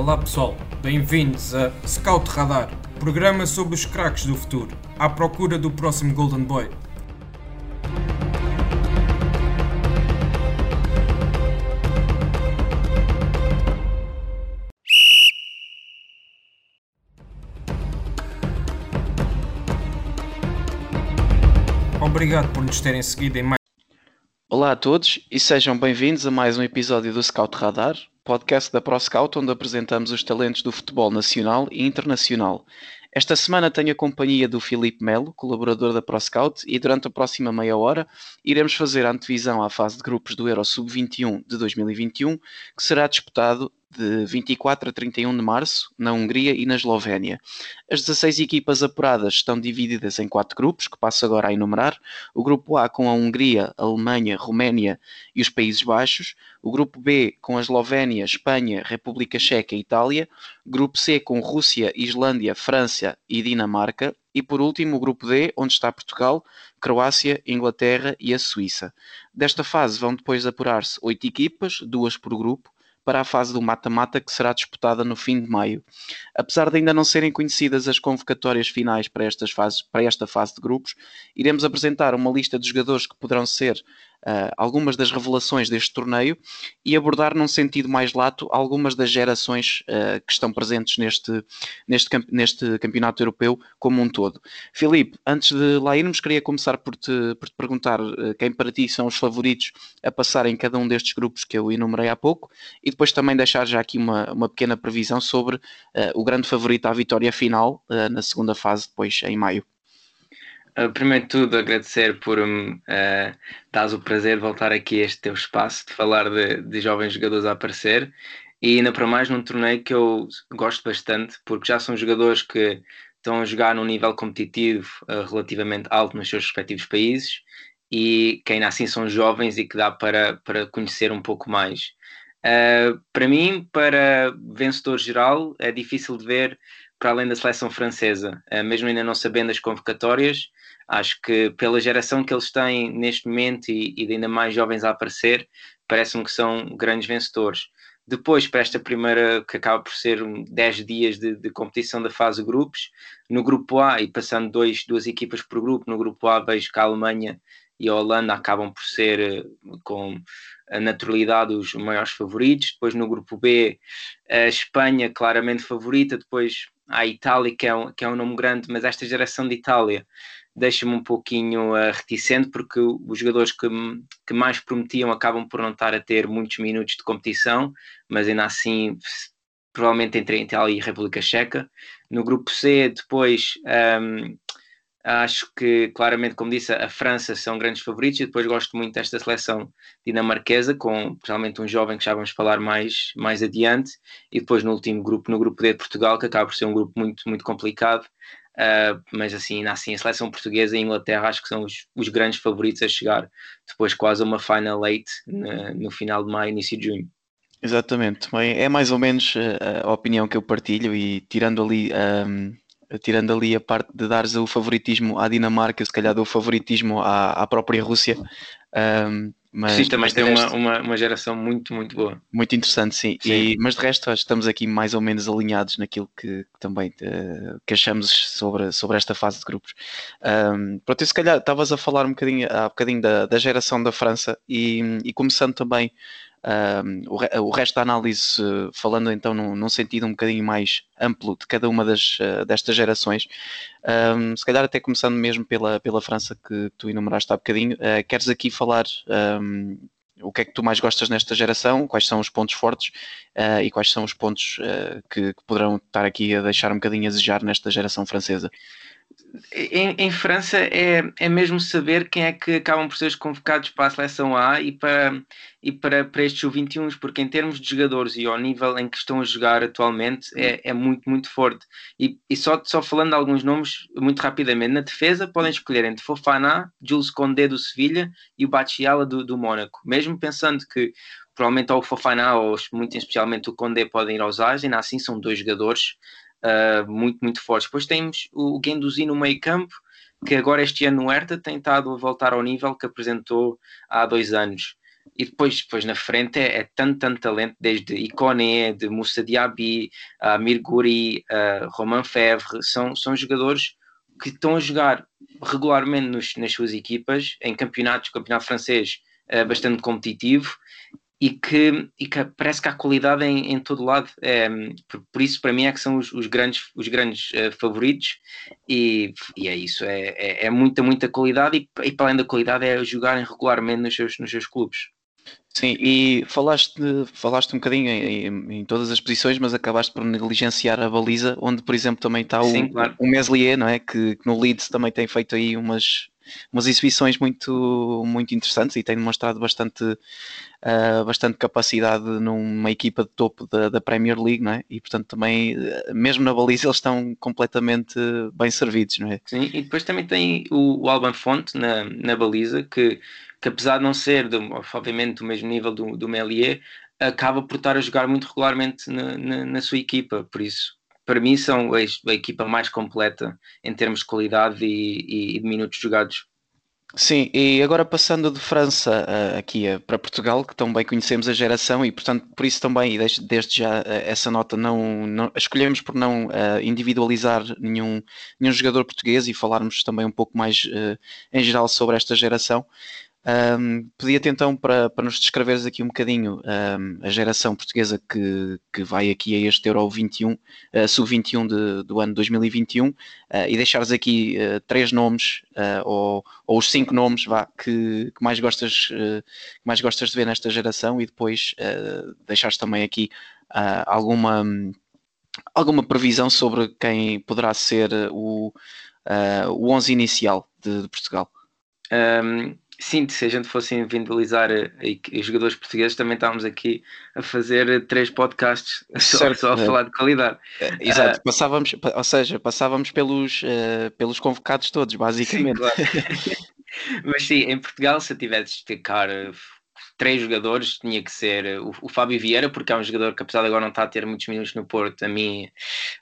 Olá pessoal, bem-vindos a Scout Radar, programa sobre os craques do futuro, à procura do próximo Golden Boy. Obrigado por nos terem seguido em mais. Olá a todos e sejam bem-vindos a mais um episódio do Scout Radar, podcast da ProScout, onde apresentamos os talentos do futebol nacional e internacional. Esta semana tenho a companhia do Filipe Melo, colaborador da ProScout, e durante a próxima meia hora iremos fazer a antevisão à fase de grupos do Euro Sub-21 de 2021, que será disputado de 24 a 31 de março, na Hungria e na Eslovénia. As 16 equipas apuradas estão divididas em quatro grupos, que passo agora a enumerar. O grupo A com a Hungria, Alemanha, Roménia e os Países Baixos. O grupo B com a Eslovénia, Espanha, República Checa e Itália. Grupo C com Rússia, Islândia, França e Dinamarca. E por último, o grupo D, onde está Portugal, Croácia, Inglaterra e a Suíça. Desta fase vão depois apurar-se oito equipas, duas por grupo, para a fase do mata-mata que será disputada no fim de maio. Apesar de ainda não serem conhecidas as convocatórias finais para, estas fases, para esta fase de grupos, iremos apresentar uma lista de jogadores que poderão ser uh, algumas das revelações deste torneio e abordar num sentido mais lato algumas das gerações uh, que estão presentes neste, neste, neste campeonato europeu como um todo. Filipe, antes de lá irmos, queria começar por te, por te perguntar uh, quem para ti são os favoritos a passar em cada um destes grupos que eu enumerei há pouco e depois também deixar já aqui uma, uma pequena previsão sobre o grande favorito à vitória final na segunda fase, depois em maio. Uh, primeiro de tudo, agradecer por me uh, dares o prazer de voltar aqui a este teu espaço, de falar de, de jovens jogadores a aparecer e ainda para mais num torneio que eu gosto bastante, porque já são jogadores que estão a jogar num nível competitivo uh, relativamente alto nos seus respectivos países e que ainda assim são jovens e que dá para, para conhecer um pouco mais. Uh, para mim, para vencedor geral, é difícil de ver para além da seleção francesa, uh, mesmo ainda não sabendo as convocatórias, Acho que pela geração que eles têm neste momento e, e ainda mais jovens a aparecer, parece-me que são grandes vencedores. Depois, para esta primeira, que acaba por ser 10 dias de, de, competição da fase de grupos, no grupo A, e passando dois, duas equipas por grupo, no grupo A vejo que a Alemanha e a Holanda acabam por ser, eh, com a naturalidade, os maiores favoritos. Depois, no grupo B, a Espanha claramente favorita. Depois, a Itália, que é um, que é um nome grande, mas esta geração de Itália deixa-me um pouquinho uh, reticente porque os jogadores que, que mais prometiam acabam por não estar a ter muitos minutos de competição, mas ainda assim provavelmente entre Itália e República Checa. No grupo C, depois um, acho que claramente, como disse, a França são grandes favoritos e depois gosto muito desta seleção dinamarquesa, com realmente um jovem que já vamos falar mais, mais adiante, e depois no último grupo, no grupo D de Portugal, que acaba por ser um grupo muito, muito complicado, Uh, mas assim, assim, a seleção portuguesa e a Inglaterra acho que são os, os, grandes favoritos a chegar depois quase a uma final eight no, no final de maio, início de junho. Exatamente, é mais ou menos ah, a opinião que eu partilho e tirando ali um, tirando ali a parte de dares o favoritismo à Dinamarca, se calhar dou o favoritismo à, à própria Rússia. Um, mas, sim, também tem resto, uma, uma, uma, geração muito, muito boa. Muito interessante, sim. sim. E, mas de resto, estamos aqui mais ou menos alinhados naquilo que, que também uh, que achamos sobre, sobre esta fase de grupos. Um, pronto, e se calhar estavas a falar um bocadinho, há bocadinho da, da geração da França e, e começando também o, o, resto da análise, falando então num, num, sentido um bocadinho mais amplo de cada uma das, uh, destas gerações, se calhar até começando mesmo pela, pela França que tu enumeraste há bocadinho, uh, queres aqui falar o que é que tu mais gostas nesta geração, quais são os pontos fortes uh, e quais são os pontos que, que, poderão estar aqui a deixar um bocadinho a desejar nesta geração francesa? Em, em, França é, é mesmo saber quem é que acabam por ser convocados para a seleção A e para, e para, para estes sub-21, porque em termos de jogadores e ao nível em que estão a jogar atualmente é, é muito, muito forte. E, e só, só falando alguns nomes, muito rapidamente, na defesa podem escolher entre Fofana, Jules Condé do Sevilha e o Bachiala do, do Mónaco. Mesmo pensando que provavelmente ou o Fofana ou muito especialmente o Condé podem ir aos Ais, ainda assim são dois jogadores uh, muito, muito fortes. Depois temos o Guendouzi no meio campo, que agora este ano no Hertha tem estado a voltar ao nível que apresentou há dois anos. e depois, depois na frente é, é tanto, tanto talento, desde Iconé, de Moussa Diaby, a Mirguri, a Romain Fevre, são, são jogadores que estão a jogar regularmente nos, nas suas equipas, em campeonatos, campeonato francês bastante competitivo, e que, e que parece que há qualidade em, em todo lado. É, por, por, isso, para mim, é que são os, os grandes, os grandes uh, favoritos, e, e é isso, é, é, é, muita, muita qualidade, e, e para além da qualidade, é jogarem regularmente nos seus, nos seus clubes. Sim, e falaste, falaste um bocadinho em, em, todas as posições, mas acabaste por negligenciar a baliza, onde, por exemplo, também está Sim, o, claro. o Meslier, não é? Que, que, no Leeds também tem feito aí umas, umas exibições muito, muito interessantes e tem demonstrado bastante, uh, bastante capacidade numa equipa de topo da, da, Premier League, não é? E portanto também, mesmo na baliza, eles estão completamente bem servidos, não é? Sim, e depois também tem o, o Alban Fonte na, na baliza, que que apesar de não ser, obviamente, do mesmo nível do, do Melier, acaba por estar a jogar muito regularmente na, na, na sua equipa, por isso para mim são a, equipa mais completa em termos de qualidade e, e, de minutos jogados. Sim, e agora passando de França uh, aqui uh, para Portugal, que também conhecemos a geração e portanto por isso também, desde, desde já uh, essa nota não, não, escolhemos por não individualizar nenhum, nenhum jogador português e falarmos também um pouco mais em geral sobre esta geração. Um, Pedia-te então para, para nos descreveres aqui um bocadinho um, a geração portuguesa que, que vai aqui a este Euro 21, uh, Sub-21 do ano 2021 uh, e deixares aqui uh, três nomes uh, ou, ou os cinco nomes vá, que, que mais gostas, que mais gostas de ver nesta geração e depois deixares também aqui alguma, alguma previsão sobre quem poderá ser o, o 11 inicial de, de Portugal. Um Sim, se a gente fosse individualizar os jogadores portugueses, também estávamos aqui a fazer três podcasts só, só a é. falar de qualidade. É, exato, uh, passávamos, ou seja, passávamos pelos, uh, pelos convocados todos, basicamente. Sim, claro. Mas sim, em Portugal, se eu tivesse de destacar eh, três jogadores, tinha que ser o, o, Fábio Vieira, porque é um jogador que, apesar de agora não estar a ter muitos minutos no Porto, a mim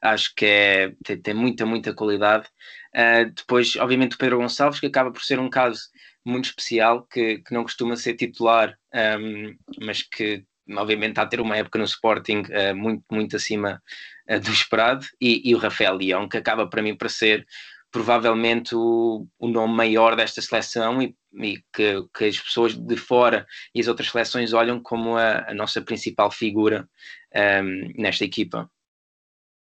acho que é, tem, tem muita, muita qualidade. Uh, depois, obviamente, o Pedro Gonçalves, que acaba por ser um caso muito especial que, que não costuma ser titular, um, mas que obviamente está a ter uma época no Sporting uh, muito, muito acima uh, do esperado, e, e, o Rafael Leão, que acaba para mim para ser provavelmente o, o nome maior desta seleção e, e que, que, as pessoas de fora e as outras seleções olham como a, a nossa principal figura um, nesta equipa.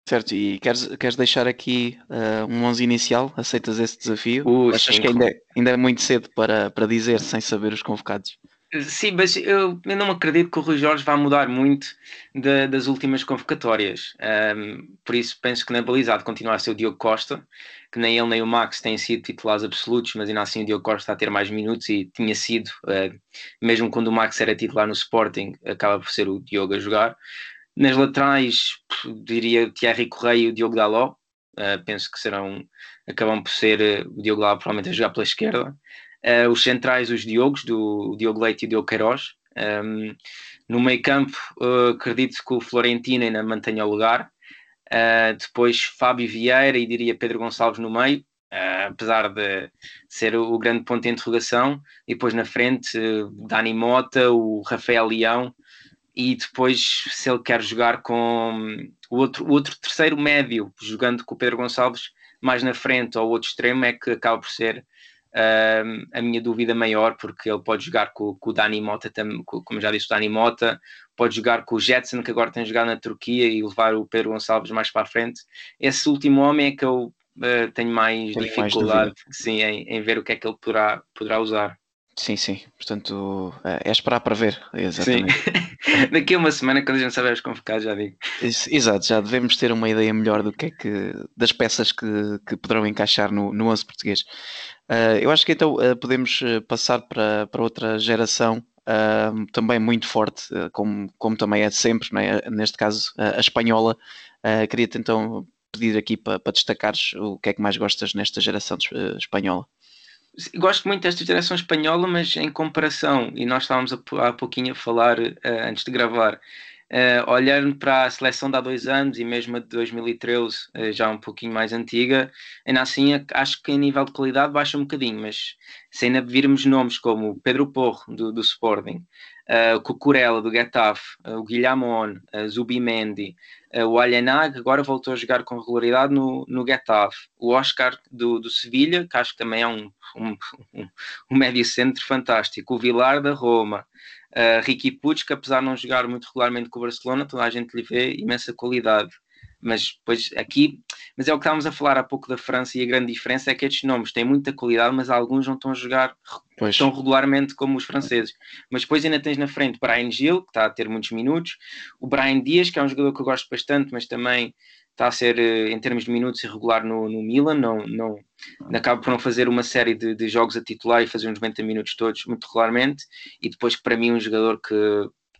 Certo, e queres, queres deixar aqui uh, um 11 inicial? Aceitas esse desafio? Uh, Achas sim, que ainda, é, ainda é muito cedo para, para dizer sem saber os convocados? Sim, mas eu, eu não acredito que o Rui Jorge vá mudar muito de, das últimas convocatórias. Um, por isso penso que na balizada continuar a ser o Diogo Costa, que nem ele nem o Max têm sido titulares absolutos, mas ainda assim o Diogo Costa está a ter mais minutos e tinha sido, uh, mesmo quando o Max era titular no Sporting, acaba por ser o Diogo a jogar. Nas laterais, diria Thierry Correia e o Diogo Daló. Uh, penso que serão, acabam por ser uh, o Diogo Daló provavelmente a jogar pela esquerda. Uh, os centrais, os Diogos, do Diogo Leite e o Diogo Queiroz. Um, no meio campo, acredito que o Florentino ainda mantenha o lugar. depois Fábio Vieira e diria Pedro Gonçalves no meio. apesar de ser o, o, grande ponto de interrogação, e depois na frente, Dani Mota, o Rafael Leão, e depois se ele quer jogar com o outro, o outro terceiro médio, jogando com o Pedro Gonçalves mais na frente ou outro extremo, é que acaba por ser uh, a minha dúvida maior, porque ele pode jogar com, com o Dani Mota, como já disse, o Dani Mota, pode jogar com o Jetson, que agora tem jogado na Turquia, e levar o Pedro Gonçalves mais para a frente. Esse último homem é que eu uh, tenho mais tenho dificuldade mais sim, em, em, ver o que é que ele poderá, poderá usar. Sim, sim. Portanto, é, é esperar para ver. Exatamente. Daqui a uma semana, quando a gente saber os convocados, já digo. Exato, já devemos ter uma ideia melhor do que é que das peças que, que poderão encaixar no, no 11 português. Uh, eu acho que então uh, podemos ah, passar para, para outra geração uh, também muito forte, como, como também é sempre, é? neste caso a espanhola. Queria-te então pedir aqui para, para destacares o que é que mais gostas nesta geração espanhola gosto muito desta geração espanhola, mas em comparação, e nós estávamos há pouquinho a falar uh, antes de gravar, uh, olhando para a seleção de há dois anos e mesmo a de 2013, uh, já um pouquinho mais antiga, ainda assim acho que em nível de qualidade baixa um bocadinho, mas se ainda virmos nomes como Pedro Porro, do, do Sporting, uh, Cucurella, do Getafe, uh, o Guilhamon, uh, Zubimendi, uh, o Alhenag, agora voltou a jogar com regularidade no, no Getafe, o Oscar do, do Sevilha, que acho que também é um, um, um, médio centro fantástico, o Vilar da Roma, Uh, Ricky Puig, que apesar de não jogar muito regularmente com o Barcelona, toda a gente lhe vê imensa qualidade. Mas depois aqui, mas é o que estávamos a falar há pouco da França e a grande diferença é que estes nomes têm muita qualidade, mas alguns não estão a jogar pois. tão regularmente como os franceses. Mas depois ainda tens na frente Brian Gil, que está a ter muitos minutos, o Brian Dias, que é um jogador que eu gosto bastante, mas também está a ser, eh, em termos de minutos, irregular no, no Milan, não, não, acaba por não fazer uma série de, de, jogos a titular e fazer uns 90 minutos todos muito regularmente, e depois para mim um jogador que,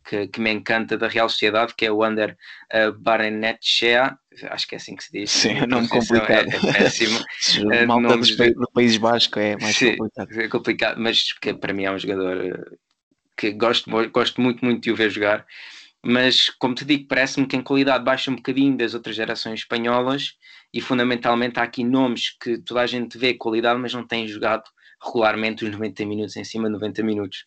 que, que me encanta da Real Sociedade, que é o Under uh, Barenetchea, acho que é assim que se diz. Sim, é nome complicado. É, é péssimo. uh, Malta dos de... no País Basco é mais Sim, complicado. É complicado, mas que para mim é um jogador que gosto, gosto muito, muito de o ver jogar mas como te digo, parece-me que em qualidade baixa um bocadinho das outras gerações espanholas e fundamentalmente há aqui nomes que toda a gente vê qualidade, mas não têm jogado regularmente os 90 minutos em cima de 90 minutos.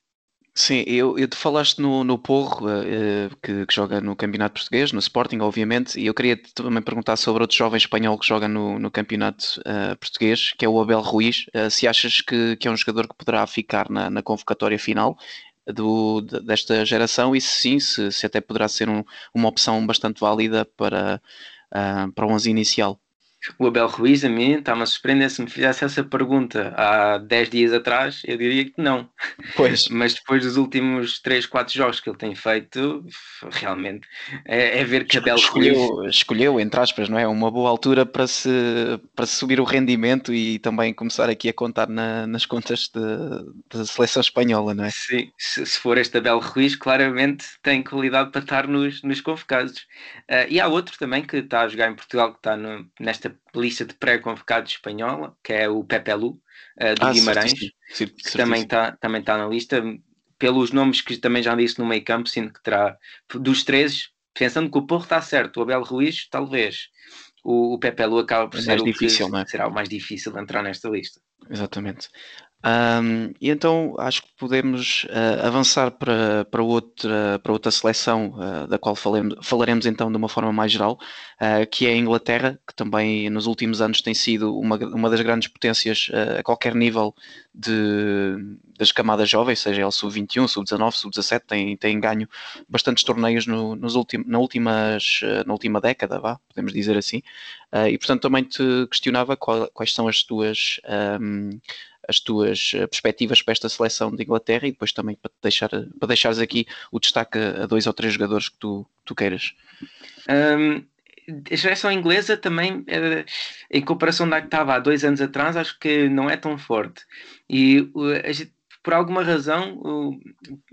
Sim, eu, eu te falaste no, no Porro, uh, que, que, joga no Campeonato Português, no Sporting, obviamente, e eu queria também perguntar sobre outro jovem espanhol que joga no, no Campeonato uh, Português, que é o Abel Ruiz. Uh, se achas que, que é um jogador que poderá ficar na, na convocatória final do, desta geração e se sim, se, se até poderá ser um, uma opção bastante válida para, para o 11 inicial. O Abel Ruiz, a mim, está-me a surpreender. Se me fizesse essa pergunta há 10 dias atrás, eu diria que não. Pois. Mas depois dos últimos 3, 4 jogos que ele tem feito, realmente é, é ver que Abel escolheu, Ruiz. Escolheu, entre aspas, não é? Uma boa altura para se, para subir o rendimento e também começar aqui a contar na, nas contas da seleção espanhola, não é? Sim, se, se, for este Abel Ruiz, claramente tem qualidade para estar nos, nos convocados. Uh, e há outro também que está a jogar em Portugal, que está no, nesta lista de pré-convocados espanhola, que é o Pepe Lu, uh, do ah, Guimarães, que também está também tá na lista, pelos nomes que também já disse no meio campo, sinto que terá, dos três, pensando que o Porro está certo, o Abel Ruiz, talvez, o, o Pepe Lu acaba por é ser o difícil, que é? será o mais difícil de entrar nesta lista. Exatamente. Um, e então acho que podemos uh, avançar para, para, outra, para outra seleção uh, da qual falemos, falaremos então de uma forma mais geral, uh, que é a Inglaterra, que também nos últimos anos tem sido uma, uma das grandes potências a qualquer nível de, das camadas jovens, seja ele sub-21, sub-19, sub-17, tem, tem ganho bastantes torneios no, nos ultim, na, últimas, na última década, vá, podemos dizer assim, e portanto também te questionava qual, quais são as tuas. Um, as tuas eh, perspectivas para esta seleção de Inglaterra e depois também para, deixar, para deixares aqui o destaque a dois ou três jogadores que tu, tu queiras. Um, a seleção inglesa também, eh, em comparação da que estava há dois anos atrás, acho que não é tão forte. E por alguma razão,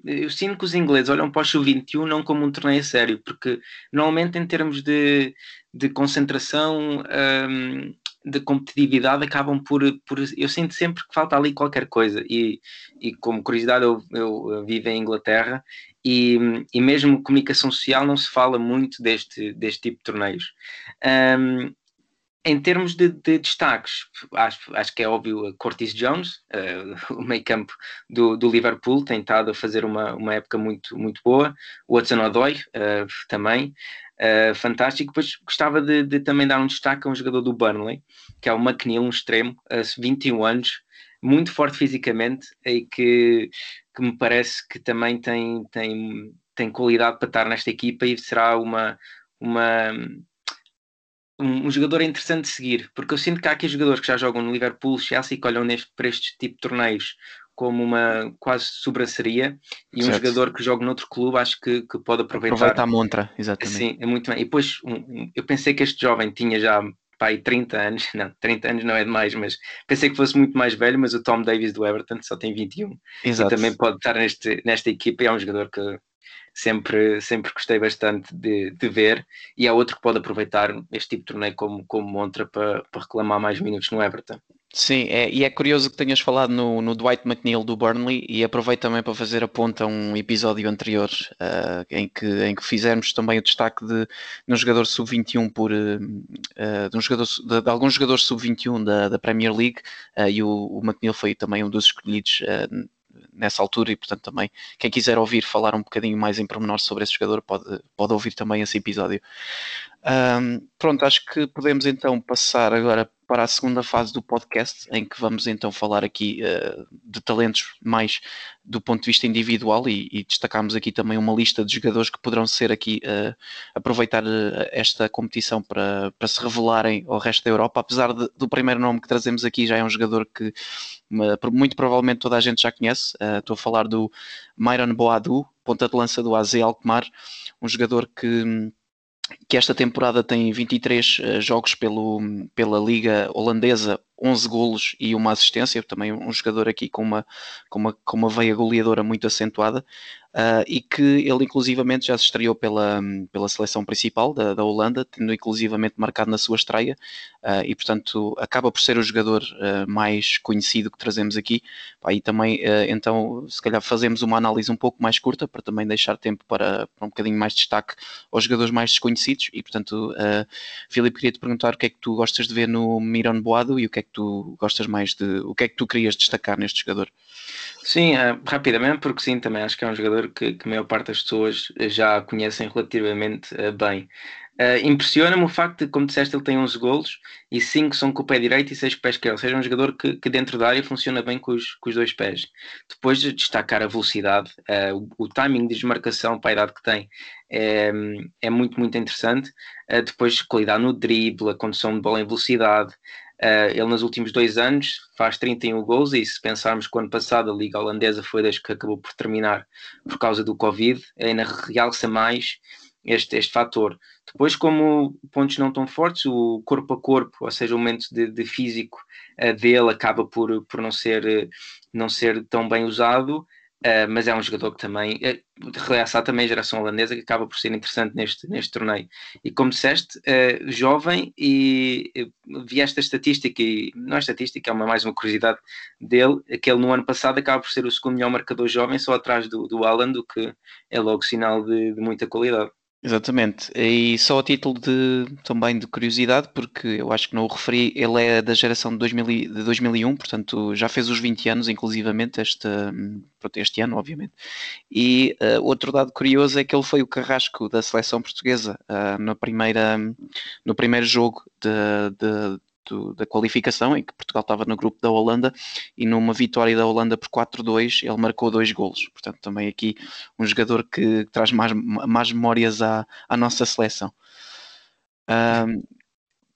eu sinto que os ingleses olham para o Sub-21 não como um torneio sério, porque normalmente em termos de, de concentração um, de competitividade acabam por, por. Eu sinto sempre que falta ali qualquer coisa. E, e como curiosidade, eu, eu vivo em Inglaterra e, e mesmo comunicação social não se fala muito deste, deste tipo de torneios. Um, em termos de, de, destaques, acho, acho que é óbvio a Curtis Jones, uh, o meio campo do, do, Liverpool, tem estado a fazer uma, uma época muito, muito boa. O Hudson Odoi uh, também, uh, fantástico. Depois gostava de, de, também dar um destaque a um jogador do Burnley, que é o McNeil, um extremo, uh, 21 anos, muito forte fisicamente e que, que me parece que também tem, tem, tem qualidade para estar nesta equipa e será uma, uma um, um, jogador interessante de seguir, porque eu sinto que há aqui jogadores que já jogam no Liverpool, Chelsea, que olham neste, para este tipo de torneios como uma quase sobraceria e certo. um jogador que joga noutro clube acho que, que pode aproveitar. Aproveita a montra, exatamente. Sim, é muito bem. E depois um, eu pensei que este jovem tinha já pai 30 anos, não, 30 anos não é demais, mas pensei que fosse muito mais velho, mas o Tom Davis do Everton só tem 21 Exato. e também pode estar neste, nesta equipa e é um jogador que sempre, sempre gostei bastante de, de ver e é outro que pode aproveitar este tipo de torneio como, como montra para, para reclamar mais minutos no Everton. Sim, é, e é curioso que tenhas falado no, no Dwight McNeil do Burnley e aproveito também para fazer a ponta a um episódio anterior uh, em, que, em que fizemos também o destaque de, de um jogador sub-21 por uh, de, um jogador, de, de alguns jogadores sub-21 da, da Premier League uh, e o, o, McNeil foi também um dos escolhidos nessa altura e portanto também quem quiser ouvir falar um bocadinho mais em pormenor sobre esse jogador pode, pode ouvir também esse episódio. Um, pronto, acho que podemos então passar agora para a segunda fase do podcast, em que vamos então falar aqui uh, de talentos mais do ponto de vista individual e, e destacamos aqui também uma lista de jogadores que poderão ser aqui uh, aproveitar uh, esta competição para, para se revelarem ao resto da Europa, apesar de, do primeiro nome que trazemos aqui já é um jogador que muito provavelmente toda a gente já conhece, estou a falar do Myron Boadu, ponta de lança do AZ Alkmaar, um jogador que que esta temporada tem 23 uh, jogos pelo, pela Liga Holandesa, 11 golos e uma assistência, também um jogador aqui com uma, com uma, com uma veia goleadora muito acentuada uh, e que ele inclusivamente já se estreou pela, pela seleção principal da, da Holanda, tendo inclusivamente marcado na sua estreia uh, e portanto acaba por ser o jogador uh, mais conhecido que trazemos aqui. Aí também então se calhar fazemos uma análise um pouco mais curta para também deixar tempo para, para um bocadinho mais destaque aos jogadores mais desconhecidos e portanto Filipe queria te perguntar o que é que tu gostas de ver no Miron Boado e o que é que tu gostas mais de o que é que tu querias destacar neste jogador? Sim, uh, rapidamente, porque sim, também acho que é um jogador que, que a maior parte das pessoas já conhecem relativamente uh, bem. Uh, Impressiona-me o facto de, como disseste, ele tem 11 golos e 5 são com o pé direito e 6 com o pé esquerdo, ou seja, um jogador que, que dentro da área funciona bem com os, com os dois pés. Depois de destacar a velocidade, o, o, timing de desmarcação para a idade que tem é, é muito, muito interessante. depois, qualidade no drible, a condução de bola em velocidade, Uh, ele nos últimos dois anos faz 31 gols e se pensarmos que o ano passado a Liga Holandesa foi das que acabou por terminar por causa do Covid, ainda realça mais este, este fator. Depois, como pontos não tão fortes, o corpo a corpo, ou seja, o momento de, de físico uh, dele acaba por, por não, ser, não ser tão bem usado. Uh, mas é um jogador que também uh, realça também a geração holandesa que acaba por ser interessante neste, neste torneio. E como disseste, uh, jovem e uh, vi esta estatística, e não é estatística, é uma, mais uma curiosidade dele, que ele no ano passado acaba por ser o segundo melhor marcador jovem, só atrás do, do Alan, o que é logo sinal de, de muita qualidade. Exatamente. E só a título de também de curiosidade, porque eu acho que não o referi, ele é da geração de, 2000, de 2001, portanto já fez os 20 anos, inclusivamente, este, este ano, obviamente. E uh, outro dado curioso é que ele foi o carrasco da seleção portuguesa uh, na primeira, no primeiro jogo de, de do, da qualificação, em que Portugal estava no grupo da Holanda, e numa vitória da Holanda por 4-2, ele marcou dois golos. Portanto, também aqui um jogador que traz mais, mais memórias à, à nossa seleção. Um,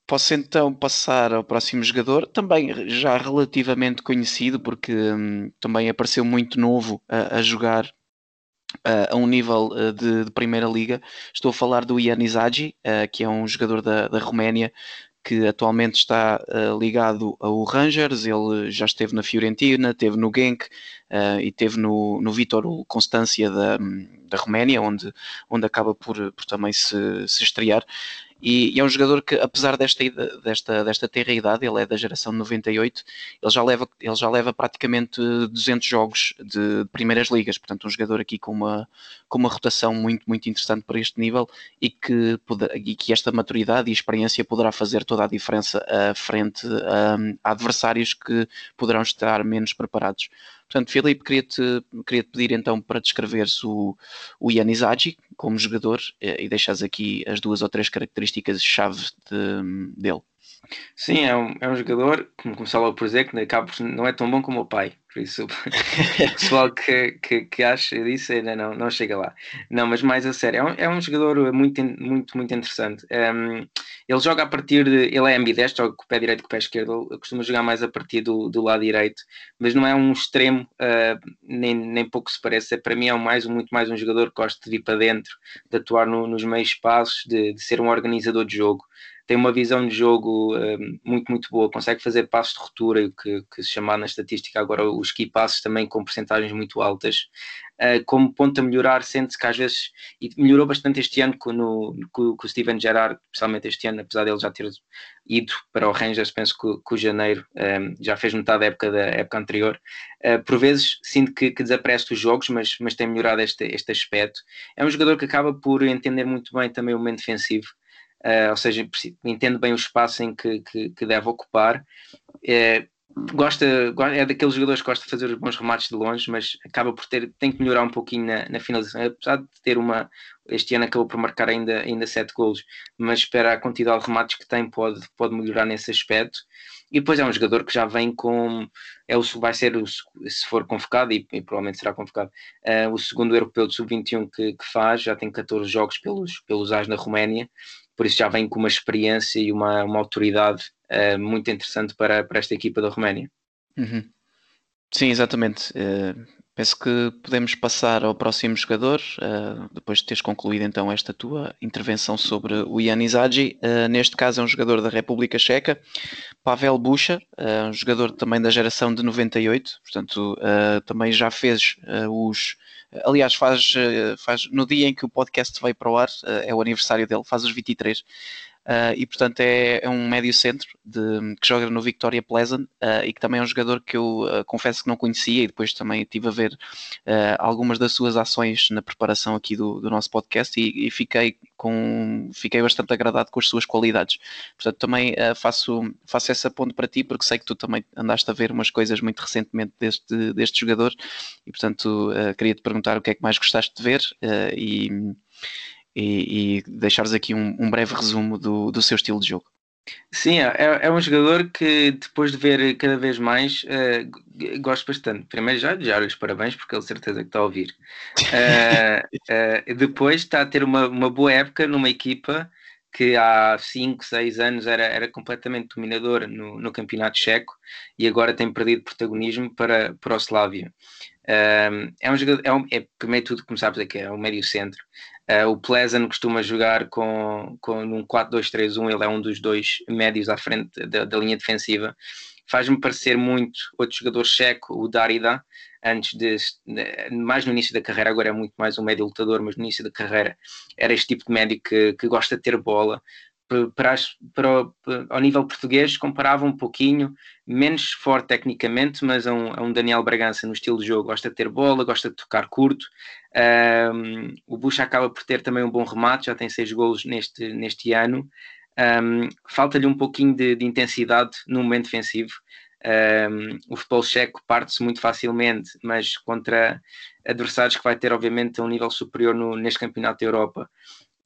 posso então passar ao próximo jogador, também já relativamente conhecido, porque um, também apareceu muito novo a, a jogar Uh, a um nível uh, de, de, Primeira Liga. Estou a falar do Ian Izagi, uh, que é um jogador da, da Roménia que atualmente está uh, ligado ao Rangers, ele já esteve na Fiorentina, esteve no Genk uh, e esteve no, no Vitor Constância da, da Roménia, onde, onde acaba por, por também se, se estrear. E, e, é um jogador que, apesar desta, desta, desta terra idade, ele é da geração de 98, ele já leva, ele já leva praticamente 200 jogos de, de primeiras ligas, portanto um jogador aqui com uma, com uma rotação muito, muito interessante para este nível e que, e que esta maturidade e experiência poderá fazer toda a diferença uh, frente um, a adversários que poderão estar menos preparados. Portanto, Filipe, queria-te queria -te pedir então para descreveres o, o Ian Izagi como jogador eh, e deixares aqui as duas ou três características-chave de, dele. Sim, é um, é um jogador, como começava por dizer, que acaba não é tão bom como o pai. Por isso, o pessoal que, que, que acha disso ainda não, não chega lá. Não, mas mais a sério, é um, é um jogador muito, muito, muito interessante. Um, ele joga a partir de. Ele é ambidestro, joga com o pé direito e com o pé esquerdo. Ele costuma jogar mais a partir do, do lado direito, mas não é um extremo, uh, nem, nem pouco se parece. Para mim, é mais, muito mais um jogador que gosta de ir para dentro, de atuar no, nos meios espaços, de, de ser um organizador de jogo. Tem uma visão de jogo uh, muito, muito boa, consegue fazer passos de ruptura, que, que se chama na estatística agora os key passos também com porcentagens muito altas. Uh, como ponto a melhorar, sente-se que às vezes, e melhorou bastante este ano com, no, com, com o Steven Gerrard, especialmente este ano, apesar dele já ter ido para o Rangers, penso que, o janeiro um, já fez metade da época da época anterior. Uh, por vezes sinto que, que desaparece os jogos, mas, mas tem melhorado este, este aspecto. É um jogador que acaba por entender muito bem também o momento defensivo. Uh, ou seja, entende bem o espaço em que, que, que deve ocupar. Uh, gosta, é daqueles jogadores que gosta de fazer os bons remates de longe, mas acaba por ter, tem que melhorar um pouquinho na, na finalização, apesar de ter uma, este ano acabou por marcar ainda, ainda sete golos, mas espera a quantidade de remates que tem pode, pode melhorar nesse aspecto. E depois é um jogador que já vem com, é o, vai ser, o, se for convocado, e, e provavelmente será convocado, uh, o segundo europeu de sub-21 que, que, faz, já tem 14 jogos pelos, pelos AS na Roménia, por isso já vem com uma experiência e uma, uma autoridade uh, muito interessante para, para esta equipa da Roménia. Uhum. Sim, exatamente. Uh, penso que podemos passar ao próximo jogador, uh, depois de teres concluído então esta tua intervenção sobre o Jan Izagi. neste caso é um jogador da República Checa, Pavel Bucha, um jogador também da geração de 98, portanto também já fez os Aliás, faz, faz no dia em que o podcast vai para o ar, é o aniversário dele, faz os 23. Uh, e portanto é, é, um médio centro de, que joga no Victoria Pleasant uh, e que também é um jogador que eu uh, confesso que não conhecia e depois também estive a ver algumas das suas ações na preparação aqui do, do nosso podcast e, e, fiquei com fiquei bastante agradado com as suas qualidades. Portanto, também faço, faço essa ponte para ti porque sei que tu também andaste a ver umas coisas muito recentemente deste, deste jogador e portanto queria te perguntar o que é que mais gostaste de ver e e, e deixares aqui um, um, breve resumo do, do seu estilo de jogo. Sim, é, é um jogador que depois de ver cada vez mais uh, gosto bastante. Primeiro já já os parabéns porque ele certeza que está a ouvir. Uh, uh, depois está a ter uma, uma boa época numa equipa que há 5, 6 anos era, era completamente dominadora no, no campeonato checo e agora tem perdido protagonismo para, para o Slavia. é um jogador, é, um, é primeiro tudo como sabes aqui, é um médio centro. Uh, o Pleasant costuma jogar com, com um 4-2-3-1, ele é um dos dois médios à frente da, da linha defensiva. Faz-me parecer muito outro jogador checo, o Darida, antes de, mais no início da carreira, agora é muito mais um médio lutador, mas no início da carreira era este tipo de médio que, que gosta de ter bola, para, para, para, ao nível português comparava um pouquinho, menos forte tecnicamente, mas é um, é um, Daniel Bragança no estilo de jogo, gosta de ter bola, gosta de tocar curto. Um, o Bush acaba por ter também um bom remate, já tem seis golos neste, neste ano. Um, Falta-lhe um pouquinho de, de, intensidade no momento defensivo. o futebol checo parte-se muito facilmente, mas contra adversários que vai ter, obviamente, a um nível superior no, neste campeonato da Europa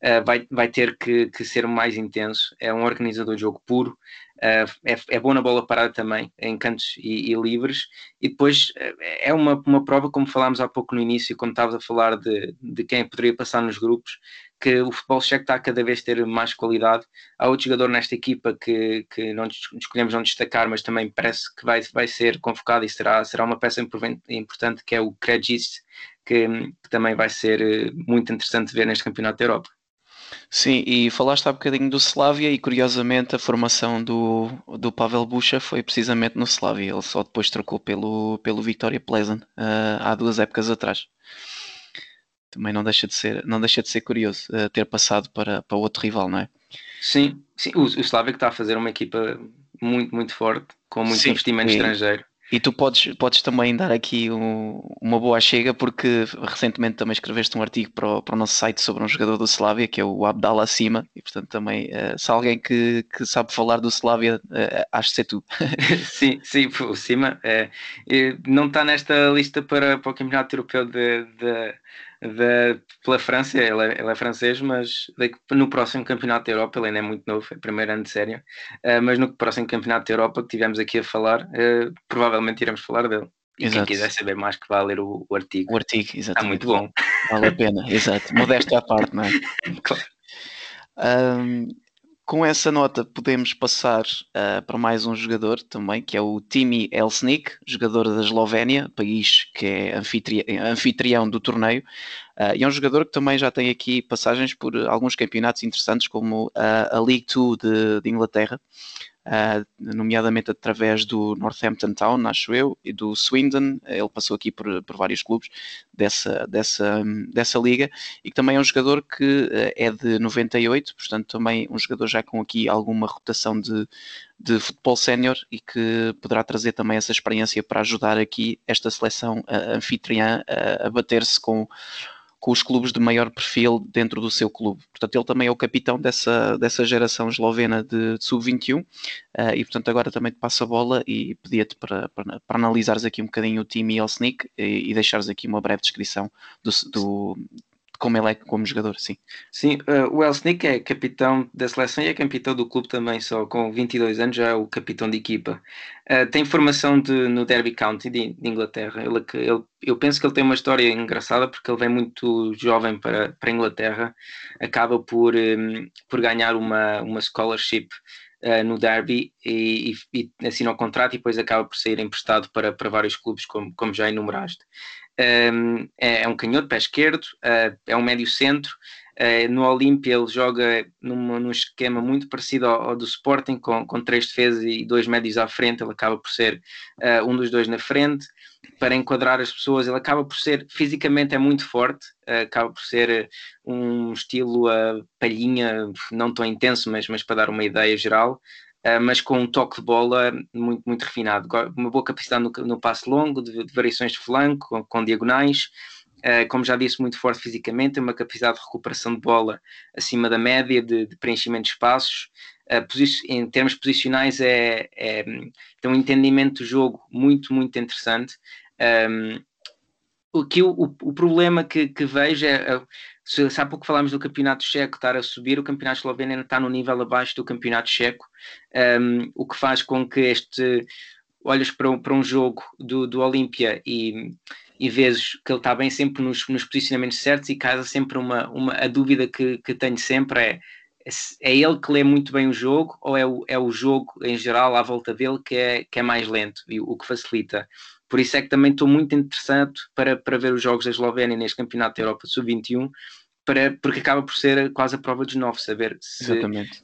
uh, vai, vai ter que, que, ser mais intenso. É um organizador de jogo puro, uh, é, é bom na bola parada também, em cantos e, e livres. E depois uh, é uma, uma prova, como falámos há pouco no início, quando estavas a falar de, de quem poderia passar nos grupos, que o futebol checo está a cada vez ter mais qualidade. Há outro jogador nesta equipa que, que não escolhemos não destacar, mas também parece que vai, vai ser convocado e será, será uma peça importante, que é o Kredjic, que, que, também vai ser muito interessante ver neste Campeonato da Europa. Sim, e falaste há bocadinho do Slavia e curiosamente a formação do, do Pavel Bucha foi precisamente no Slavia. Ele só depois trocou pelo, pelo Victoria Pleasant uh, há duas épocas atrás. Também não deixa de ser, não deixa de ser curioso uh, ter passado para, para outro rival, não é? Sim, sim. O, o Slavia que está a fazer uma equipa muito, muito forte, com muito sim, investimento e, estrangeiro. E tu podes, podes também dar aqui um, uma boa chega, porque recentemente também escreveste um artigo para o, para o, nosso site sobre um jogador do Slavia, que é o Abdallah Sima, e portanto também, uh, se alguém que, que sabe falar do Slavia, uh, acho que ser tu. sim, sim, o Sima uh, não está nesta lista para, para o Campeonato Europeu de, de da, pela França, ele é, ele é francês, mas no próximo Campeonato da Europa, ele ainda é muito novo, é primeiro ano de sério, uh, mas no próximo Campeonato da Europa que tivemos aqui a falar, uh, provavelmente iremos falar dele. E exato. quem quiser saber mais que vá ler o, o artigo. O artigo, exato. Está muito bom. Vale a pena, exato. Modéstia à parte, não é? Claro. Um, com essa nota podemos passar uh, para mais um jogador também, que é o Timi Elsnik, jogador da Eslovénia, país que é anfitri anfitrião do torneio, uh, e é um jogador que também já tem aqui passagens por alguns campeonatos interessantes, como uh, a League 2 de, de Inglaterra, uh, nomeadamente através do Northampton Town, acho eu, e do Swindon. Ele passou aqui por, por vários clubes dessa, dessa, dessa liga e que também é um jogador que uh, é de 98, portanto, também um jogador já com aqui alguma rotação de, de futebol sénior e que poderá trazer também essa experiência para ajudar aqui esta seleção uh, anfitriã a bater-se com com os clubes de maior perfil dentro do seu clube. Portanto, ele também é o capitão dessa, dessa geração eslovena de, de sub-21 uh, e, portanto, agora também te passo a bola e pedia-te para, para, para, analisares aqui um bocadinho o time Elsnik e, e deixares aqui uma breve descrição do, do, como ele é como jogador, sim. Sim, uh, o Elsnik é capitão da seleção e é capitão do clube também, só com 22 anos já é o capitão de equipa. Uh, tem formação de, no Derby County de, de Inglaterra. Ele, ele, eu penso que ele tem uma história engraçada porque ele vem muito jovem para, para a Inglaterra, acaba por, um, por ganhar uma, uma scholarship Uh, no Derby e, e, e o contrato e depois acaba por sair emprestado para, para vários clubes, como, como já enumeraste. É, é, um canhoto, pé esquerdo, uh, é um médio centro. Uh, no Olímpia ele joga num, num esquema muito parecido ao, ao, do Sporting, com, com três defesas e dois médios à frente. Ele acaba por ser uh, um dos dois na frente. Para enquadrar as pessoas, ele acaba por ser fisicamente é muito forte, acaba por ser um estilo palhinha, não tão intenso, mas, mas para dar uma ideia geral. Uh, mas com um toque de bola muito, muito refinado. Uma boa capacidade no, no passe longo, de, de, variações de flanco, com, com diagonais. Uh, como já disse, muito forte fisicamente, tem uma capacidade de recuperação de bola acima da média, de, de preenchimento de espaços. Uh, em termos posicionais, é, é, tem um entendimento do jogo muito, muito interessante. Um, aqui o, o, o, problema que, que vejo é, é se, se há pouco falámos do campeonato checo estar a subir, o campeonato esloveno ainda está no nível abaixo do campeonato checo, um, o que faz com que este olhas para um, para um jogo do, do Olímpia e, e vês que ele está bem sempre nos, nos posicionamentos certos e casa sempre uma, uma a dúvida que, que tenho sempre é é ele que lê muito bem o jogo ou é o, é o jogo em geral à volta dele que é, que é mais lento e o que facilita por isso é que também estou muito interessado para, para ver os jogos da Eslovénia neste Campeonato da Europa Sub-21, para, porque acaba por ser quase a prova dos nove, saber se,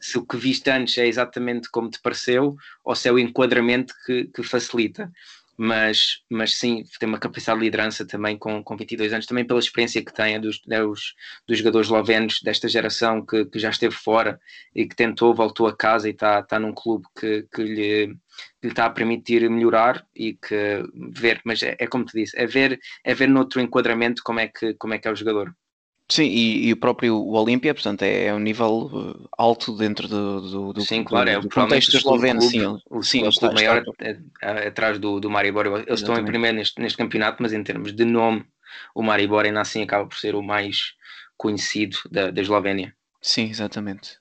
se, o que viste antes é exatamente como te pareceu ou se é o enquadramento que, que facilita. Mas, mas sim, tem uma capacidade de liderança também com, com 22 anos, também pela experiência que tem é dos, é dos, dos jogadores eslovenos desta geração que, que já esteve fora e que tentou, voltou a casa e está, está num clube que, que lhe, lhe está a permitir melhorar e que ver, mas é, é como te disse, é ver, é ver noutro enquadramento como é que, como é, que é o jogador. Sim, e, e, o próprio Olímpia, portanto, é, é um nível uh, alto dentro do, do, do, sim, claro, do, é, do contexto esloveno. Sim, o, sim, o clube maior é, é, atrás do, do Maribor. Eles Exatamente. estão em primeiro neste, neste campeonato, mas em termos de nome, o Maribor ainda assim acaba por ser o mais conhecido da, da Eslovénia. Sim, exatamente.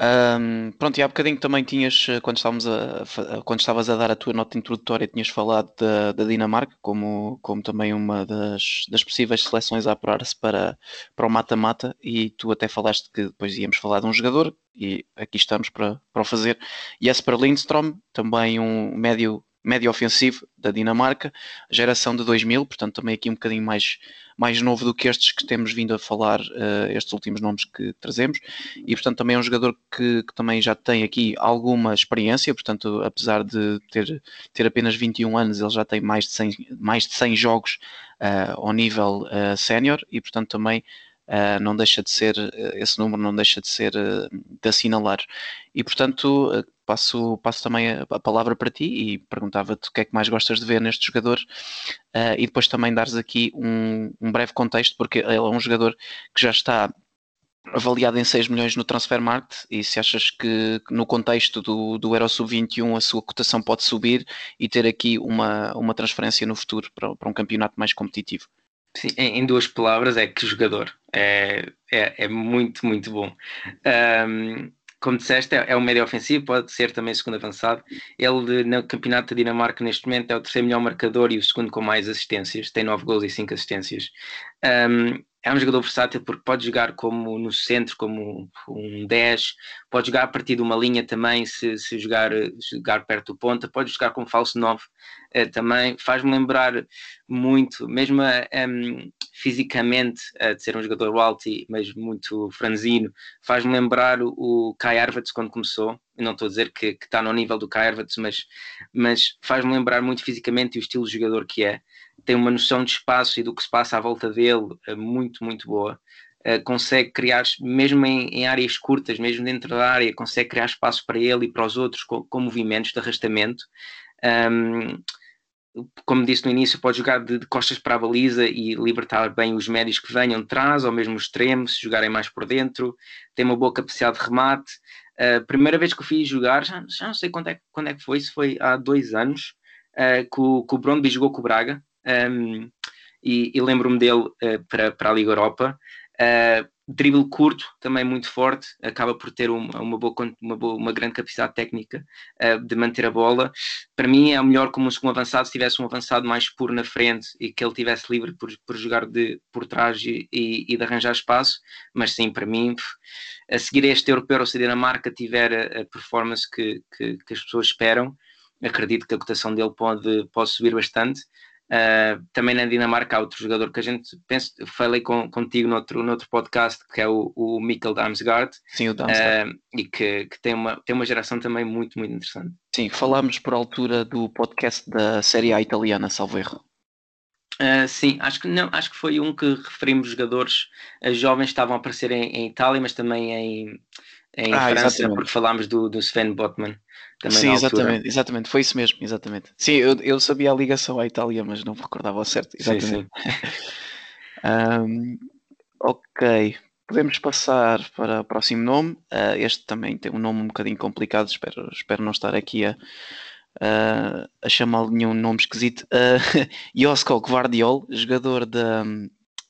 Um, pronto, e há bocadinho também tinhas, eh, quando, estávamos a, quando estavas a dar a tua nota introdutória, tinhas falado da, da Dinamarca como, como também uma das, das possíveis seleções a apurar-se para, para o mata-mata, e tu até falaste que depois íamos falar de um jogador, e aqui estamos para, para o fazer. Jesper Lindstrom, também um médio médio ofensivo da Dinamarca, geração de 2000, portanto também aqui um bocadinho mais, mais novo do que estes que temos vindo a falar, uh, estes últimos nomes que trazemos, e portanto também é um jogador que, que, também já tem aqui alguma experiência, portanto apesar de ter, ter apenas 21 anos, ele já tem mais de 100, mais de 100 jogos uh, ao nível uh, sénior, e portanto também Uh, não deixa de ser, esse número não deixa de ser uh, de assinalar. E portanto, uh, passo, passo também a, a, palavra para ti e perguntava-te o que é que mais gostas de ver neste jogador e depois também dares aqui um, um, breve contexto, porque ele é um jogador que já está avaliado em 6 milhões no Transfermarkt e se achas que, que no contexto do, do Euro Sub-21 a sua cotação pode subir e ter aqui uma, uma transferência no futuro para, para um campeonato mais competitivo. Sim, em, duas palavras, é que jogador. É, é, é muito, muito bom. Um, como disseste, é, é um médio ofensivo, pode ser também segundo avançado. Ele, no campeonato da Dinamarca, neste momento, é o terceiro melhor marcador e o segundo com mais assistências. Tem nove gols e cinco assistências. Um, é um jogador versátil porque pode jogar como no centro, como um 10, pode jogar a partir de uma linha também, se, se jogar, jogar perto do ponta, pode jogar como falso 9 uh, também. Faz-me lembrar muito, mesmo um, fisicamente, uh, de ser um jogador alto, mas muito franzino, faz-me lembrar o, Kai Havertz quando começou. Eu não estou a dizer que, está no nível do Kai Havertz, mas, mas faz-me lembrar muito fisicamente e o estilo de jogador que é tem uma noção de espaço e do que se passa à volta dele eh, muito, muito boa. Uh, consegue criar, mesmo em, em, áreas curtas, mesmo dentro da área, consegue criar espaço para ele e para os outros com, com movimentos de arrastamento. Um, como disse no início, pode jogar de, de, costas para a baliza e libertar bem os médios que venham de trás, ou mesmo os extremos, se jogarem mais por dentro. Tem uma boa capacidade de remate. Uh, primeira vez que eu fiz jogar, já, já não sei quando é, quando é que foi, se foi há dois anos, uh, que, o, que o Brondby jogou com o Braga um, e, e lembro-me dele uh, para, para a Liga Europa. Uh, drible curto, também muito forte, acaba por ter uma, uma, boa, uma, boa, uma grande capacidade técnica uh, de manter a bola. Para mim é melhor como um avançado, se tivesse um avançado mais puro na frente e que ele tivesse livre por, por jogar de, por trás e, e, de arranjar espaço, mas sim, para mim, a seguir este europeu ou se a Dinamarca tiver a, a performance que, que, que, as pessoas esperam, acredito que a cotação dele pode, pode subir bastante. Uh, também na Dinamarca há outro jogador que a gente pensa, falei com, contigo noutro, noutro podcast, que é o, o Mikkel Damsgaard. Sim, o Damsgaard. Uh, e que, que, tem, uma, tem uma geração também muito, muito interessante. Sim, falámos por altura do podcast da Série A italiana, salvo erro. Uh, sim, acho que não, acho que foi um que referimos jogadores jovens que estavam a aparecer em, em Itália, mas também em, em ah, França, exatamente. porque falámos do, do Sven Botman. Também Sim, exatamente, exatamente, foi isso mesmo, exatamente. Sim, eu, eu sabia a ligação à Itália, mas não me recordava ao certo. Exatamente. Sim, sim. um, ok, podemos passar para o próximo nome. Uh, este também tem um nome um bocadinho complicado, espero, espero não estar aqui a, uh, a chamar nenhum nome esquisito. Uh, Josko Gvardiol, jogador da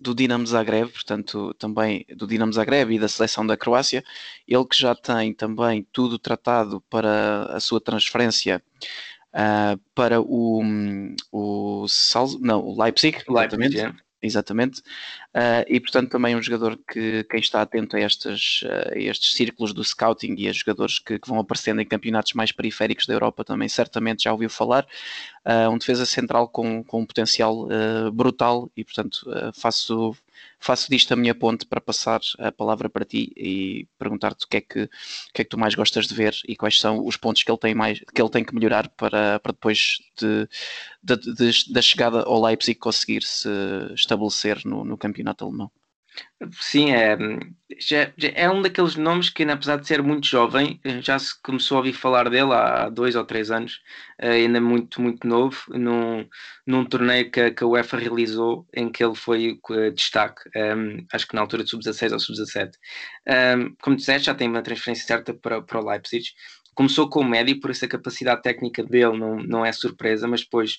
do Dinamo Zagreb, portanto, também do Dinamo Zagreb e da seleção da Croácia. Ele que já tem também tudo tratado para a sua transferência uh, para o, o, Salz, não, o Leipzig, Leipzig é. Exatamente. Uh, e portanto também um jogador que quem está atento a, estes, uh, a estes círculos do scouting e a jogadores que, que, vão aparecendo em campeonatos mais periféricos da Europa também certamente já ouviu falar. Uh, um defesa central com, com um potencial brutal e portanto faço faço disto a minha ponte para passar a palavra para ti e perguntar-te o que é que, o que é que tu mais gostas de ver e quais são os pontos que ele tem mais que ele tem que melhorar para, para depois de, de, de da chegada ao Leipzig conseguir se estabelecer no, no campeonato alemão. Sim, é, já, já é um daqueles nomes que, apesar de ser muito jovem, já se começou a ouvir falar dele há dois ou três anos, eh, ainda muito, muito novo, num, num torneio que, que a UEFA realizou, em que ele foi uh, destaque, um, ehm, acho que na altura de sub-16 ou sub-17. Um, ehm, como disseste, já tem uma transferência certa para, para o Leipzig. Começou com o médio, por isso a capacidade técnica dele não, não é surpresa, mas depois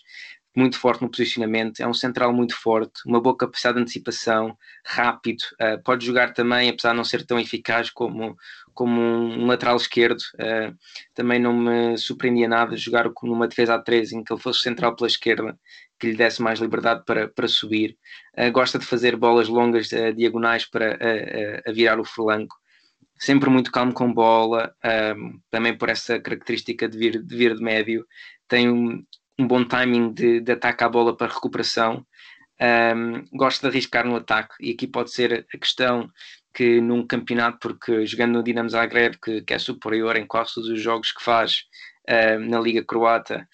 muito forte no posicionamento, é um central muito forte, uma boa capacidade de antecipação, rápido, uh, pode jogar também, apesar de não ser tão eficaz como, como um lateral esquerdo, uh, também não me surpreendia nada jogar numa defesa a 3 em que ele fosse central pela esquerda, que lhe desse mais liberdade para, para subir. Uh, gosta de fazer bolas longas, diagonais para a virar o flanco. Sempre muito calmo com bola, também por essa característica de vir de, vir de médio. Tem um, um bom timing de, de ataque à bola para recuperação. Um, gosto de arriscar no ataque e aqui pode ser a questão que num campeonato, porque jogando no Dinamo Zagreb, que, que é superior em quase todos os jogos que faz na Liga Croata,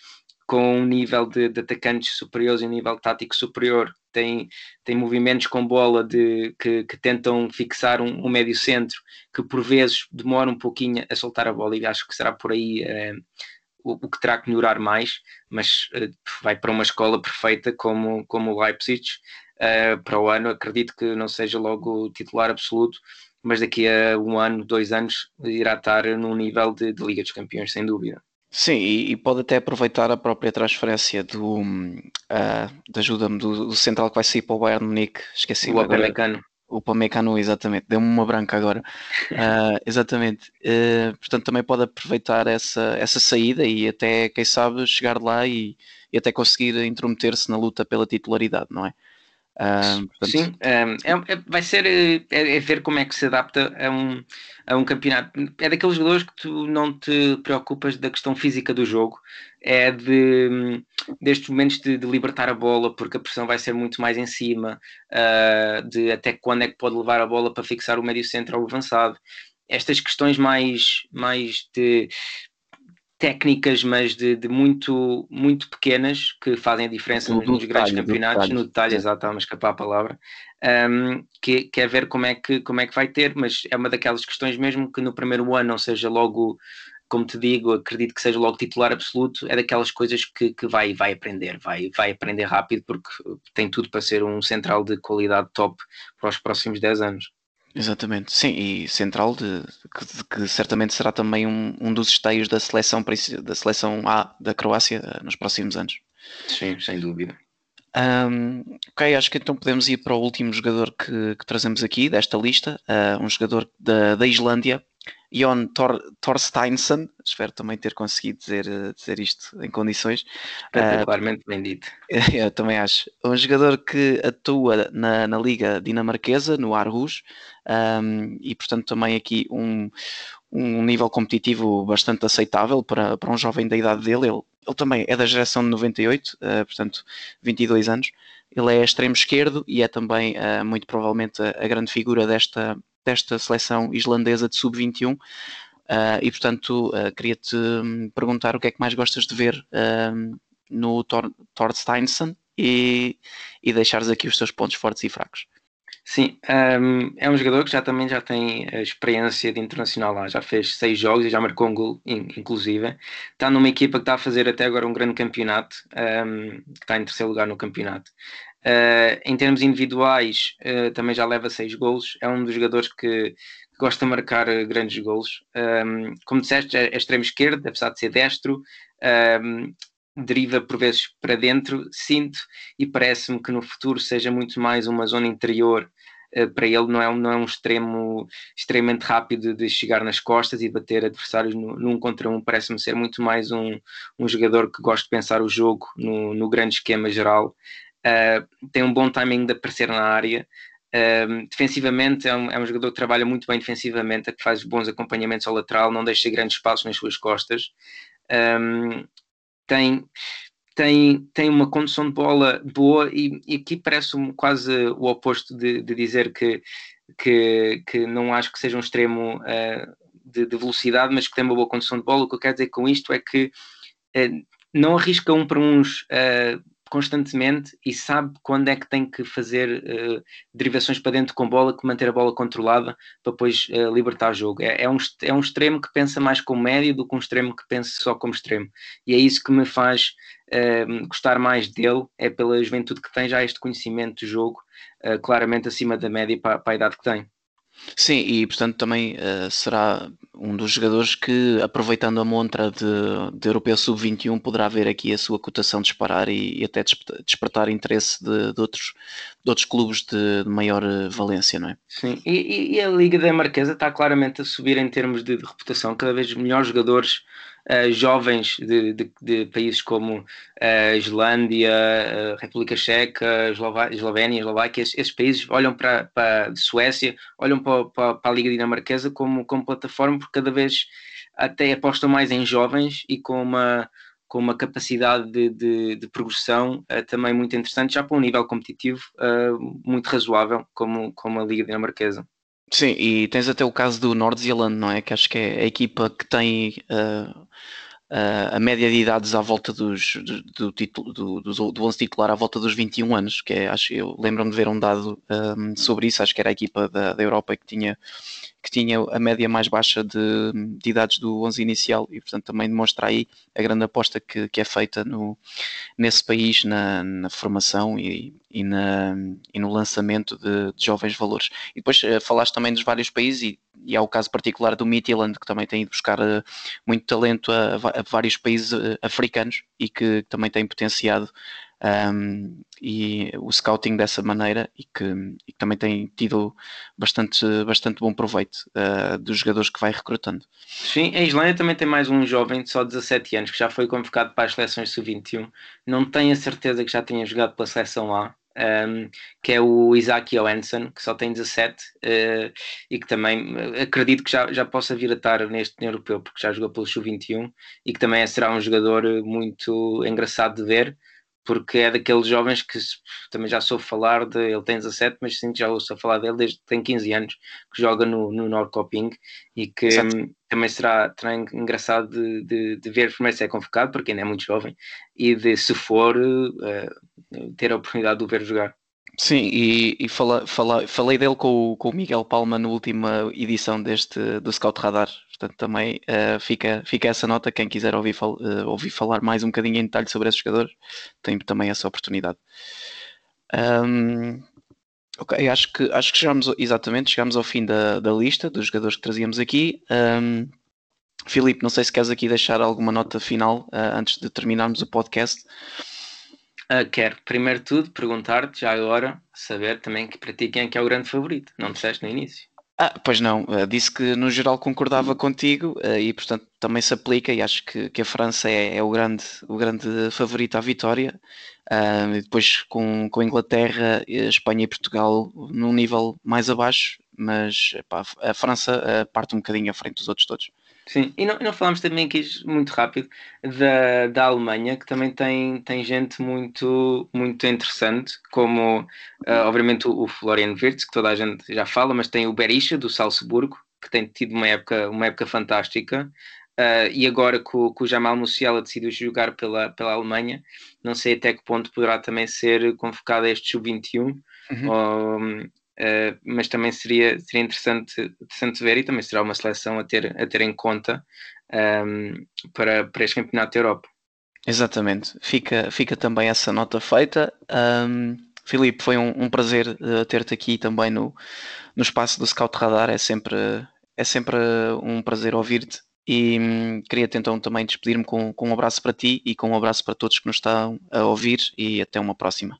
com um nível de, de, atacantes superiores e um nível tático superior, tem, tem movimentos com bola de, que, que tentam fixar um, um médio centro, que por vezes demora um pouquinho a soltar a bola, e acho que será por aí o, o, que terá que melhorar mais, mas uh, vai para uma escola perfeita como, como o Leipzig uh, para o ano. Acredito que não seja logo titular absoluto, mas daqui a um ano, dois anos, irá estar num nível de, de Liga dos Campeões, sem dúvida. Sim, e, e, pode até aproveitar a própria transferência do, uh, ajuda-me, do, do, central que vai sair para o Bayern Munique, esqueci o agora. O Pamecano, exatamente, deu-me uma branca agora. Uh, exatamente. Uh, portanto, também pode aproveitar essa, essa saída e até, quem sabe, chegar lá e, e até conseguir intrometer-se na luta pela titularidade, não é? Uh, portanto... Sim, é, é, vai ser é, é, ver como é que se adapta a um, a um campeonato. É daqueles jogadores que tu não te preocupas da questão física do jogo, é de destes momentos de, de libertar a bola, porque a pressão vai ser muito mais em cima, uh, de até quando é que pode levar a bola para fixar o médio centro ao avançado. Estas questões mais, mais de técnicas, mas de, de, muito, muito pequenas que fazem a diferença no, nos detalhe, grandes campeonatos, detalhe. no detalhe, exato, estava a escapar a palavra, um, que, que é ver como é que, como é que vai ter, mas é uma daquelas questões mesmo que no primeiro ano não seja logo, como te digo, acredito que seja logo titular absoluto, é daquelas coisas que, que vai, vai aprender, vai, vai aprender rápido porque tem tudo para ser um central de qualidade top para os próximos 10 anos. Exatamente, sim, e central de, que, que certamente será também um, um dos esteios da seleção, da seleção A da Croácia eh, nos próximos anos. Sim, sem dúvida. Um, ok, acho que então podemos ir para o último jogador que, que trazemos aqui desta lista, uh, um jogador da, da Islândia, Jon Tor, Thorsteinsson, espero também ter conseguido dizer, eh, dizer isto em condições. Espetacularmente uh, bem dito. Eu também acho. Um jogador que atua na, na Liga Dinamarquesa, no Aarhus, um, e portanto também aqui um, um nível competitivo bastante aceitável para, para um jovem da idade dele. Ele, ele também é da geração de 98, uh, eh, portanto 22 anos. Ele é extremo esquerdo e é também uh, muito provavelmente a, a grande figura desta, desta seleção islandesa de sub-21. Uh, e portanto, uh, queria-te hum, perguntar o que é que mais gostas de ver uh, no Thor Thorsteinsson e, e deixares aqui os teus pontos fortes e fracos. Sim, um, é um jogador que já também já tem experiência de internacional lá, já fez seis jogos e já marcou um gol, inclusive. Está numa equipa que está a fazer até agora um grande campeonato, um, que está em terceiro lugar no campeonato. Uh, em termos individuais, uh, também já leva seis golos. É um dos jogadores que, que gosta de marcar uh, grandes golos. Um, como disseste, é, é extremo esquerdo, apesar de ser destro. Um, deriva por vezes para dentro, sinto, e parece-me que no futuro seja muito mais uma zona interior. para ele não é, um, não é um extremo extremamente rápido de chegar nas costas e bater adversários no, num contra um, parece-me ser muito mais um, um jogador que gosta de pensar o jogo no, no grande esquema geral uh, tem um bom timing de aparecer na área. Uh, defensivamente é um, é um, jogador que trabalha muito bem defensivamente, que faz bons acompanhamentos ao lateral, não deixa grandes espaços nas suas costas. Um, tem, tem, tem uma condução de bola boa e, e aqui parece quase o oposto de, de, dizer que, que, que não acho que seja um extremo uh, de, de, velocidade, mas que tem uma boa condução de bola. O que eu quero dizer com isto é que não arrisca um para uns uh, constantemente e sabe quando é que tem que fazer uh, derivações para dentro com bola, que manter a bola controlada para depois uh, libertar o jogo. É, é, um, é um extremo que pensa mais como médio do que um extremo que pensa só como extremo. E é isso que me faz uh, gostar mais dele, é pela juventude que tem já este conhecimento do jogo, claramente acima da média para, para a idade que tem. Sim, e portanto também uh, será um dos jogadores que, aproveitando a montra de, de Europeu Sub-21, poderá ver aqui a sua cotação disparar e, e até despertar interesse de, de, outros, de outros clubes de, de maior eh, valência, não é? Sim, e, e, a Liga da Marquesa está claramente a subir em termos de, de reputação, cada vez melhores jogadores uh, jovens de, de, de, países como a uh, Islândia, uh, República Checa, Eslovénia, Eslováquia, esses países olham para, para Suécia, olham para, a Liga Dinamarquesa como, como plataforma, porque cada vez até apostam mais em jovens e com uma, com uma capacidade de, de, de progressão uh, também muito interessante, já para um nível competitivo muito razoável, como, como a Liga Dinamarquesa. Sim, e tens até o caso do Nordsjælland, não é? Que acho que é a equipa que tem uh, uh, a média de idades à volta dos, do, do, título, do, do, do 11 titular à volta dos 21 anos, que é, acho, eu lembro-me de ver um dado um, sobre isso, acho que era a equipa da, da Europa que tinha que tinha a média mais baixa de, de idades do 11 inicial e, portanto, também demonstra aí a grande aposta que, que é feita no, nesse país na, na formação e, e, na, e, no lançamento de, de, jovens valores. E depois uh, falaste também dos vários países e, e há o caso particular do Midtjylland, que também tem ido buscar uh, muito talento a, a vários países uh, africanos e que também tem potenciado um, e o scouting dessa maneira e que, e que, também tem tido bastante, bastante bom proveito uh, dos jogadores que vai recrutando. Sim, a Islândia também tem mais um jovem de só 17 anos que já foi convocado para as seleções sub-21. Não tenho a certeza que já tenha jogado pela seleção lá. um, que é o Isaac Johansson, que só tem 17 uh, e que também acredito que já, já possa vir a estar neste europeu, porque já jogou pelo Sub-21 e que também será um jogador muito engraçado de ver porque é daqueles jovens que também já soube falar de, ele tem 17, mas sim, já ouço a falar dele desde que tem 15 anos, que joga no, no Norcoping e que hum, também será, será engraçado de, de, de, ver primeiro se é convocado, porque ainda é muito jovem, e de se for uh, ter a oportunidade de o ver jogar. Sim, e, e fala, fala, falei dele com com o Miguel Palma na última edição deste do Scout Radar. Portanto, também uh, fica, fica essa nota. Quem quiser ouvir, fal, uh, ouvir falar mais um bocadinho em detalhe sobre esses jogadores, tem também essa oportunidade. Um, ok, acho que, acho que chegamos, exatamente, chegamos ao fim da, da lista dos jogadores que trazíamos aqui. Um, Filipe, não sei se queres aqui deixar alguma nota final uh, antes de terminarmos o podcast. Uh, quero, primeiro tudo, perguntar-te já agora, saber também que para ti quem é que é o grande favorito. Não disseste no início. Ah, pois não, uh, disse que no geral concordava contigo uh, e portanto também se aplica e acho que, que a França é, é, o, grande, o grande favorito à vitória. Uh, e depois com, com a Inglaterra, Espanha e Portugal num nível mais abaixo, mas epá, a França parte um bocadinho à frente dos outros todos. Sim, e não, não falámos também aqui muito rápido da, da Alemanha, que também tem, tem gente muito, muito interessante, como uh, obviamente o, o Florian Wirtz, que toda a gente já fala, mas tem o Berisha do Salzburgo, que tem tido uma época, uma época fantástica. Uh, e agora que o, que o Jamal Musiala decidiu jogar pela, pela Alemanha, não sei até que ponto poderá também ser convocado a este sub-21, uhum. ou, Uh, mas também seria, seria interessante, interessante ver e também será uma seleção a ter, a ter em conta um, ehm, para, para este Campeonato da Europa. Exatamente, fica, fica também essa nota feita. Um, Filipe, foi um, um prazer uh, ter-te aqui também no, no espaço do Scout Radar, é sempre, é sempre um prazer ouvir-te. E um, queria-te então também despedir-me com, com um abraço para ti e com um abraço para todos que nos estão a ouvir e até uma próxima.